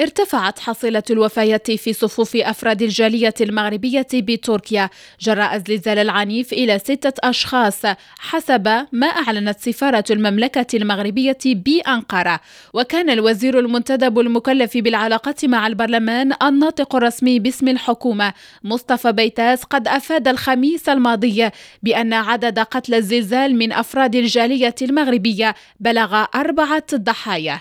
ارتفعت حصيلة الوفيات في صفوف أفراد الجالية المغربية بتركيا جراء الزلزال العنيف إلى ستة أشخاص حسب ما أعلنت سفارة المملكة المغربية بأنقرة. وكان الوزير المنتدب المكلف بالعلاقات مع البرلمان الناطق الرسمي باسم الحكومة مصطفى بيتاس قد أفاد الخميس الماضي بأن عدد قتلى الزلزال من أفراد الجالية المغربية بلغ أربعة ضحايا.